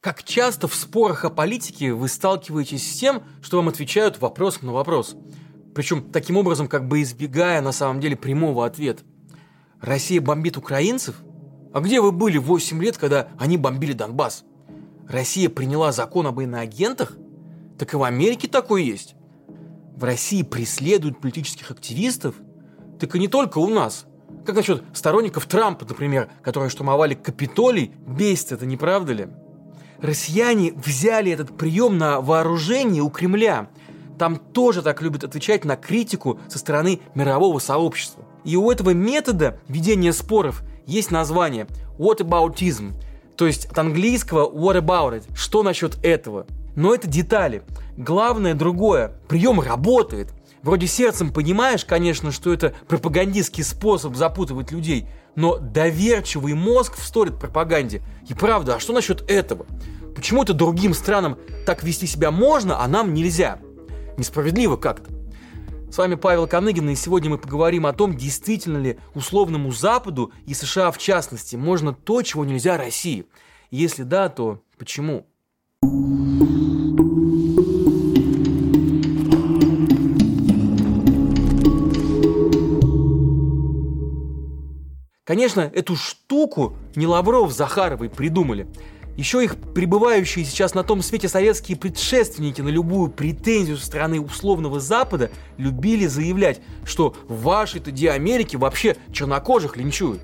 Как часто в спорах о политике вы сталкиваетесь с тем, что вам отвечают вопросом на вопрос. Причем таким образом, как бы избегая на самом деле прямого ответа. Россия бомбит украинцев? А где вы были 8 лет, когда они бомбили Донбасс? Россия приняла закон об иноагентах? Так и в Америке такой есть. В России преследуют политических активистов? Так и не только у нас. Как насчет сторонников Трампа, например, которые штурмовали Капитолий? Бесит это, не правда ли? Россияне взяли этот прием на вооружение у Кремля. Там тоже так любят отвечать на критику со стороны мирового сообщества. И у этого метода ведения споров есть название «whataboutism», то есть от английского «what about it», что насчет этого. Но это детали. Главное другое. Прием работает. Вроде сердцем понимаешь, конечно, что это пропагандистский способ запутывать людей, но доверчивый мозг встолит пропаганде. И правда, а что насчет этого? Почему это другим странам так вести себя можно, а нам нельзя? Несправедливо как-то. С вами Павел Коныгин, и сегодня мы поговорим о том, действительно ли условному Западу и США в частности можно то, чего нельзя России. если да, то почему? Конечно, эту штуку не Лавров с Захаровой придумали. Еще их пребывающие сейчас на том свете советские предшественники на любую претензию со стороны условного Запада любили заявлять, что в вашей-то Диамерике вообще чернокожих линчуют.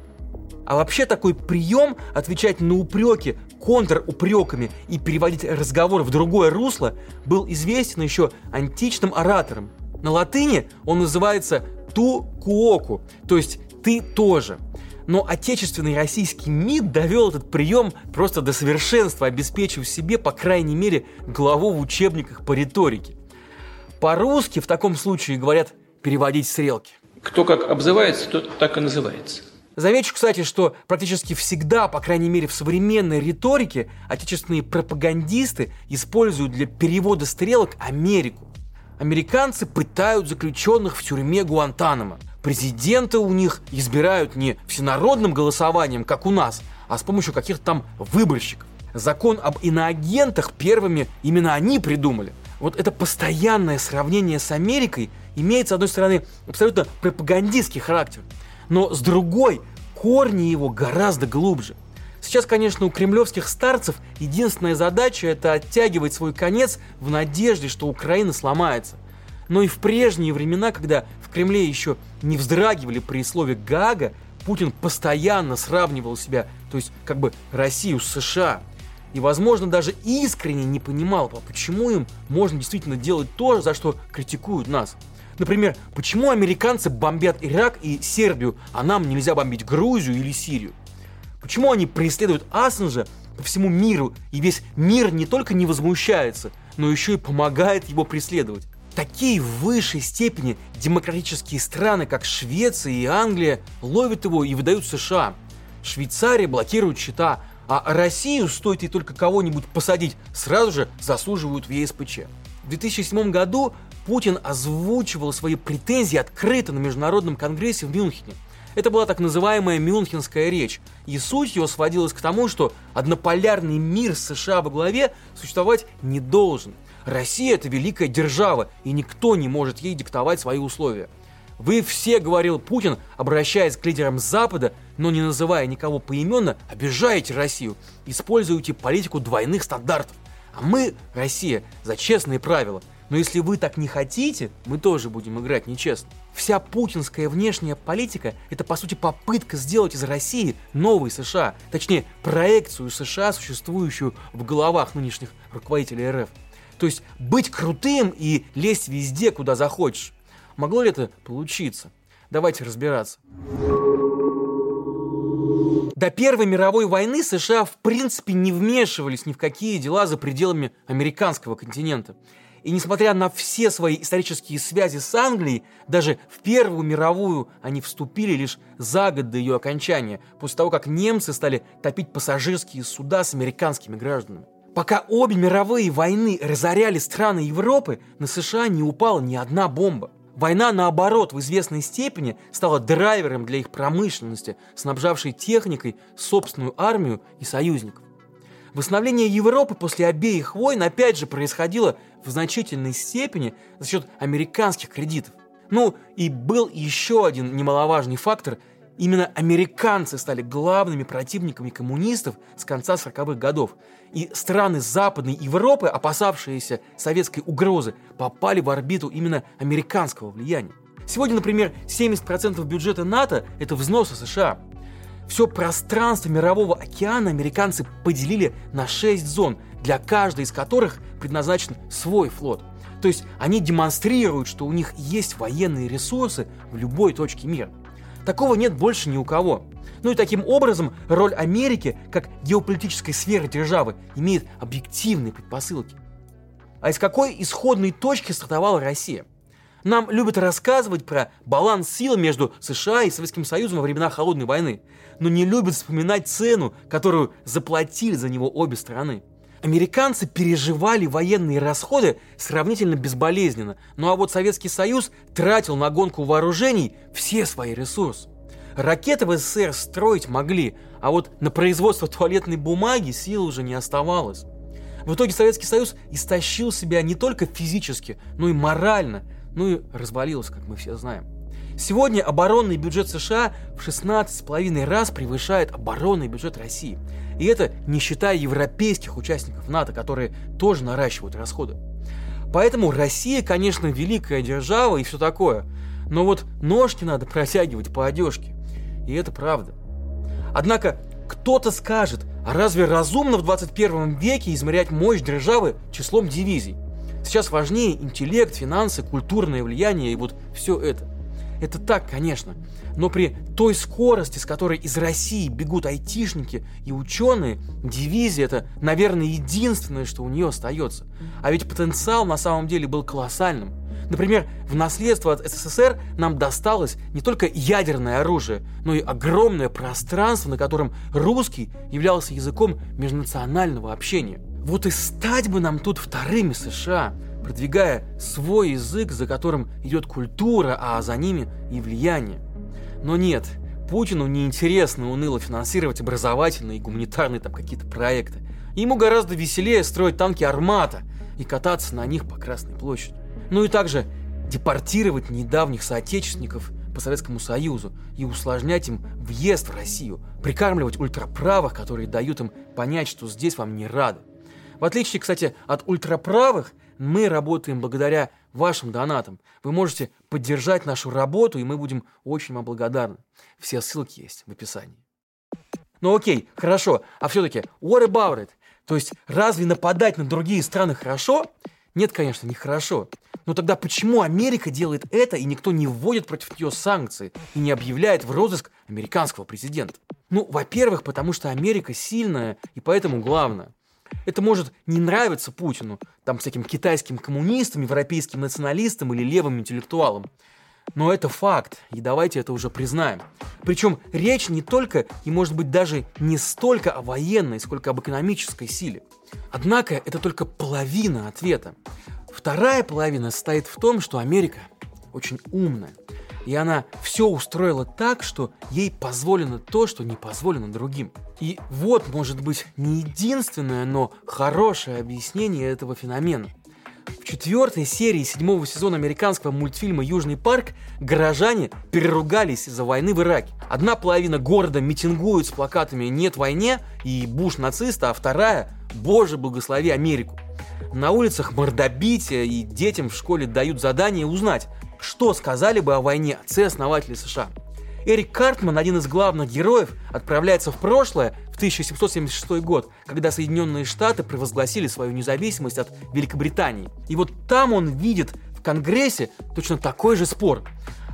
А вообще такой прием отвечать на упреки контрупреками и переводить разговор в другое русло был известен еще античным ораторам. На латыни он называется «ту куоку», то есть «ты тоже» но отечественный российский МИД довел этот прием просто до совершенства, обеспечив себе, по крайней мере, главу в учебниках по риторике. По-русски в таком случае говорят переводить стрелки. Кто как обзывается, тот так и называется. Замечу, кстати, что практически всегда, по крайней мере в современной риторике, отечественные пропагандисты используют для перевода стрелок Америку. Американцы пытают заключенных в тюрьме Гуантанамо президента у них избирают не всенародным голосованием, как у нас, а с помощью каких-то там выборщиков. Закон об иноагентах первыми именно они придумали. Вот это постоянное сравнение с Америкой имеет, с одной стороны, абсолютно пропагандистский характер, но с другой, корни его гораздо глубже. Сейчас, конечно, у кремлевских старцев единственная задача – это оттягивать свой конец в надежде, что Украина сломается но и в прежние времена, когда в Кремле еще не вздрагивали при слове «Гага», Путин постоянно сравнивал себя, то есть как бы Россию с США. И, возможно, даже искренне не понимал, а почему им можно действительно делать то, за что критикуют нас. Например, почему американцы бомбят Ирак и Сербию, а нам нельзя бомбить Грузию или Сирию? Почему они преследуют Ассенжа по всему миру, и весь мир не только не возмущается, но еще и помогает его преследовать? Такие в высшей степени демократические страны, как Швеция и Англия, ловят его и выдают США. Швейцария блокирует счета, а Россию, стоит ей только кого-нибудь посадить, сразу же заслуживают в ЕСПЧ. В 2007 году Путин озвучивал свои претензии открыто на Международном конгрессе в Мюнхене. Это была так называемая Мюнхенская речь, и суть ее сводилась к тому, что однополярный мир США во главе существовать не должен – Россия это великая держава, и никто не может ей диктовать свои условия. Вы все, говорил Путин, обращаясь к лидерам Запада, но не называя никого поименно, обижаете Россию, используете политику двойных стандартов. А мы, Россия, за честные правила. Но если вы так не хотите, мы тоже будем играть нечестно. Вся путинская внешняя политика – это, по сути, попытка сделать из России новый США. Точнее, проекцию США, существующую в головах нынешних руководителей РФ. То есть быть крутым и лезть везде, куда захочешь. Могло ли это получиться? Давайте разбираться. До Первой мировой войны США в принципе не вмешивались ни в какие дела за пределами американского континента. И несмотря на все свои исторические связи с Англией, даже в Первую мировую они вступили лишь за год до ее окончания, после того, как немцы стали топить пассажирские суда с американскими гражданами. Пока обе мировые войны разоряли страны Европы, на США не упала ни одна бомба. Война, наоборот, в известной степени стала драйвером для их промышленности, снабжавшей техникой собственную армию и союзников. Восстановление Европы после обеих войн опять же происходило в значительной степени за счет американских кредитов. Ну и был еще один немаловажный фактор. Именно американцы стали главными противниками коммунистов с конца 40-х годов. И страны Западной Европы, опасавшиеся советской угрозы, попали в орбиту именно американского влияния. Сегодня, например, 70% бюджета НАТО – это взносы США. Все пространство Мирового океана американцы поделили на 6 зон, для каждой из которых предназначен свой флот. То есть они демонстрируют, что у них есть военные ресурсы в любой точке мира. Такого нет больше ни у кого. Ну и таким образом роль Америки как геополитической сферы державы имеет объективные предпосылки. А из какой исходной точки стартовала Россия? Нам любят рассказывать про баланс сил между США и Советским Союзом во времена Холодной войны, но не любят вспоминать цену, которую заплатили за него обе стороны. Американцы переживали военные расходы сравнительно безболезненно, ну а вот Советский Союз тратил на гонку вооружений все свои ресурсы. Ракеты в СССР строить могли, а вот на производство туалетной бумаги сил уже не оставалось. В итоге Советский Союз истощил себя не только физически, но и морально – ну и развалилась, как мы все знаем. Сегодня оборонный бюджет США в 16,5 раз превышает оборонный бюджет России. И это не считая европейских участников НАТО, которые тоже наращивают расходы. Поэтому Россия, конечно, великая держава и все такое. Но вот ножки надо протягивать по одежке. И это правда. Однако кто-то скажет, а разве разумно в 21 веке измерять мощь державы числом дивизий? Сейчас важнее интеллект, финансы, культурное влияние и вот все это. Это так, конечно. Но при той скорости, с которой из России бегут айтишники и ученые, дивизия это, наверное, единственное, что у нее остается. А ведь потенциал на самом деле был колоссальным. Например, в наследство от СССР нам досталось не только ядерное оружие, но и огромное пространство, на котором русский являлся языком межнационального общения. Вот и стать бы нам тут вторыми США, продвигая свой язык, за которым идет культура, а за ними и влияние. Но нет, Путину неинтересно уныло финансировать образовательные и гуманитарные там какие-то проекты. Ему гораздо веселее строить танки «Армата» и кататься на них по Красной площади. Ну и также депортировать недавних соотечественников по Советскому Союзу и усложнять им въезд в Россию, прикармливать ультраправых, которые дают им понять, что здесь вам не рады. В отличие, кстати, от ультраправых, мы работаем благодаря вашим донатам. Вы можете поддержать нашу работу, и мы будем очень вам благодарны. Все ссылки есть в описании. Ну окей, хорошо, а все-таки what about it? То есть разве нападать на другие страны хорошо? Нет, конечно, не хорошо. Но тогда почему Америка делает это, и никто не вводит против нее санкции и не объявляет в розыск американского президента? Ну, во-первых, потому что Америка сильная, и поэтому главное. Это может не нравиться Путину, там всяким китайским коммунистам, европейским националистам или левым интеллектуалам. Но это факт, и давайте это уже признаем. Причем речь не только и, может быть, даже не столько о военной, сколько об экономической силе. Однако это только половина ответа. Вторая половина состоит в том, что Америка очень умная. И она все устроила так, что ей позволено то, что не позволено другим. И вот, может быть, не единственное, но хорошее объяснение этого феномена. В четвертой серии седьмого сезона американского мультфильма «Южный парк» горожане переругались из-за войны в Ираке. Одна половина города митингует с плакатами «Нет войне» и «Буш нацист», а вторая «Боже, благослови Америку». На улицах мордобитие и детям в школе дают задание узнать, что сказали бы о войне отцы-основатели США. Эрик Картман, один из главных героев, отправляется в прошлое, в 1776 год, когда Соединенные Штаты провозгласили свою независимость от Великобритании. И вот там он видит в Конгрессе точно такой же спор.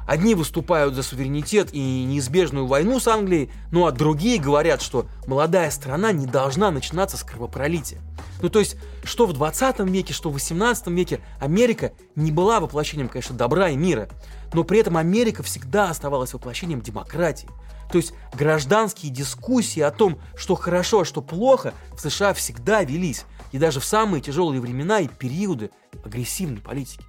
Одни выступают за суверенитет и неизбежную войну с Англией, ну а другие говорят, что молодая страна не должна начинаться с кровопролития. Ну то есть, что в 20 веке, что в 18 веке Америка не была воплощением, конечно, добра и мира, но при этом Америка всегда оставалась воплощением демократии. То есть гражданские дискуссии о том, что хорошо, а что плохо, в США всегда велись, и даже в самые тяжелые времена и периоды агрессивной политики.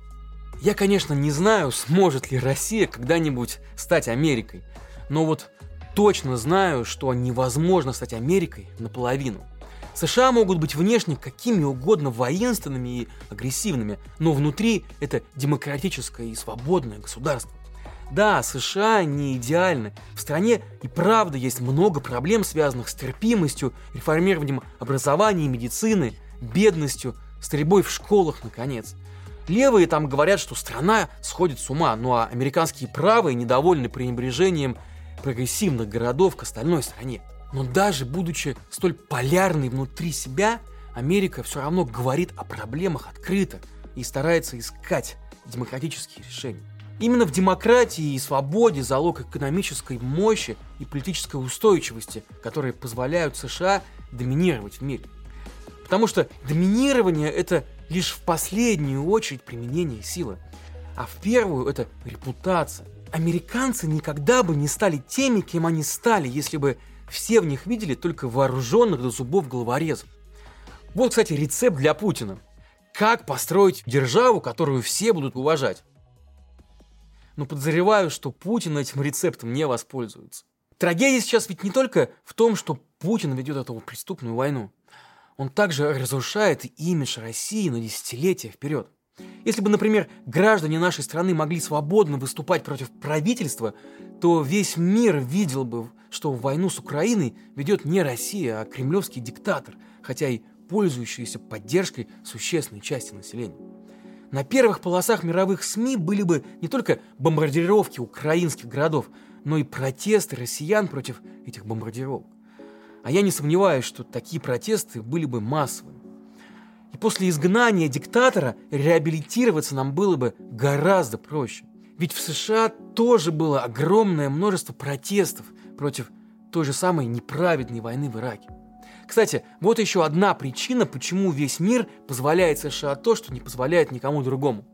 Я, конечно, не знаю, сможет ли Россия когда-нибудь стать Америкой, но вот точно знаю, что невозможно стать Америкой наполовину. США могут быть внешне какими угодно воинственными и агрессивными, но внутри это демократическое и свободное государство. Да, США не идеальны. В стране и правда есть много проблем, связанных с терпимостью, реформированием образования и медицины, бедностью, стрельбой в школах, наконец. Левые там говорят, что страна сходит с ума, ну а американские правые недовольны пренебрежением прогрессивных городов к остальной стране. Но даже будучи столь полярной внутри себя, Америка все равно говорит о проблемах открыто и старается искать демократические решения. Именно в демократии и свободе залог экономической мощи и политической устойчивости, которые позволяют США доминировать в мире. Потому что доминирование – это лишь в последнюю очередь применение силы, а в первую – это репутация. Американцы никогда бы не стали теми, кем они стали, если бы все в них видели только вооруженных до зубов головорезов. Вот, кстати, рецепт для Путина. Как построить державу, которую все будут уважать? Но подозреваю, что Путин этим рецептом не воспользуется. Трагедия сейчас ведь не только в том, что Путин ведет эту преступную войну. Он также разрушает имидж России на десятилетия вперед. Если бы, например, граждане нашей страны могли свободно выступать против правительства, то весь мир видел бы, что войну с Украиной ведет не Россия, а кремлевский диктатор, хотя и пользующийся поддержкой существенной части населения. На первых полосах мировых СМИ были бы не только бомбардировки украинских городов, но и протесты россиян против этих бомбардировок. А я не сомневаюсь, что такие протесты были бы массовыми. И после изгнания диктатора реабилитироваться нам было бы гораздо проще. Ведь в США тоже было огромное множество протестов против той же самой неправедной войны в Ираке. Кстати, вот еще одна причина, почему весь мир позволяет США то, что не позволяет никому другому.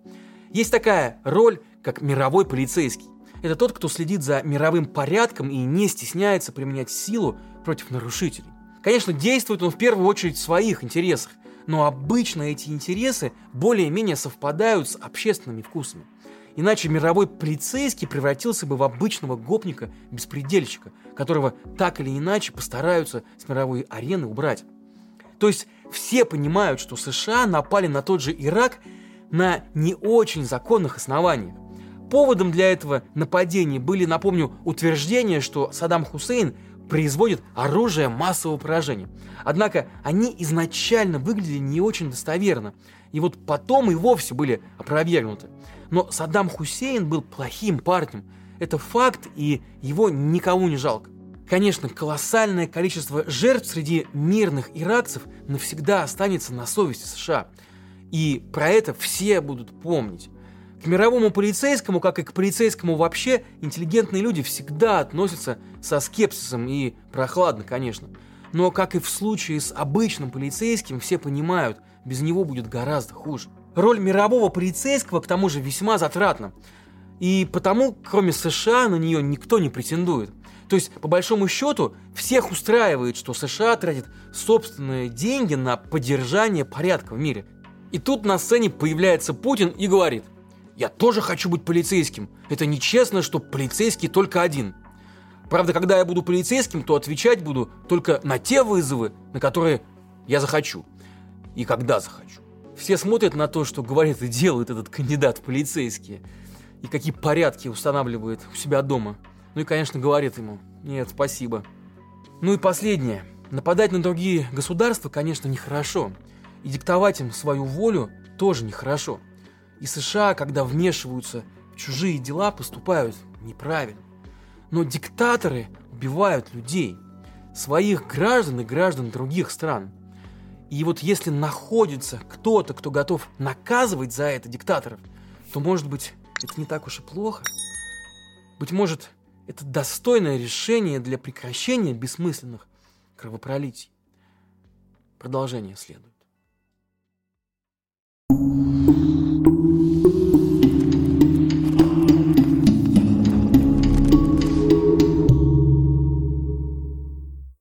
Есть такая роль, как мировой полицейский. Это тот, кто следит за мировым порядком и не стесняется применять силу против нарушителей. Конечно, действует он в первую очередь в своих интересах, но обычно эти интересы более-менее совпадают с общественными вкусами. Иначе мировой полицейский превратился бы в обычного гопника-беспредельщика, которого так или иначе постараются с мировой арены убрать. То есть все понимают, что США напали на тот же Ирак на не очень законных основаниях. Поводом для этого нападения были, напомню, утверждения, что Саддам Хусейн производит оружие массового поражения. Однако они изначально выглядели не очень достоверно, и вот потом и вовсе были опровергнуты. Но Саддам Хусейн был плохим парнем. Это факт, и его никому не жалко. Конечно, колоссальное количество жертв среди мирных иракцев навсегда останется на совести США. И про это все будут помнить. К мировому полицейскому, как и к полицейскому вообще, интеллигентные люди всегда относятся со скепсисом и прохладно, конечно. Но, как и в случае с обычным полицейским, все понимают, без него будет гораздо хуже. Роль мирового полицейского, к тому же, весьма затратна. И потому, кроме США, на нее никто не претендует. То есть, по большому счету, всех устраивает, что США тратит собственные деньги на поддержание порядка в мире. И тут на сцене появляется Путин и говорит, я тоже хочу быть полицейским. Это нечестно, что полицейский только один. Правда, когда я буду полицейским, то отвечать буду только на те вызовы, на которые я захочу. И когда захочу. Все смотрят на то, что говорит и делает этот кандидат в полицейские. И какие порядки устанавливает у себя дома. Ну и, конечно, говорит ему, нет, спасибо. Ну и последнее. Нападать на другие государства, конечно, нехорошо. И диктовать им свою волю тоже нехорошо. И США, когда вмешиваются в чужие дела, поступают неправильно. Но диктаторы убивают людей, своих граждан и граждан других стран. И вот если находится кто-то, кто готов наказывать за это диктаторов, то, может быть, это не так уж и плохо. Быть может, это достойное решение для прекращения бессмысленных кровопролитий. Продолжение следует.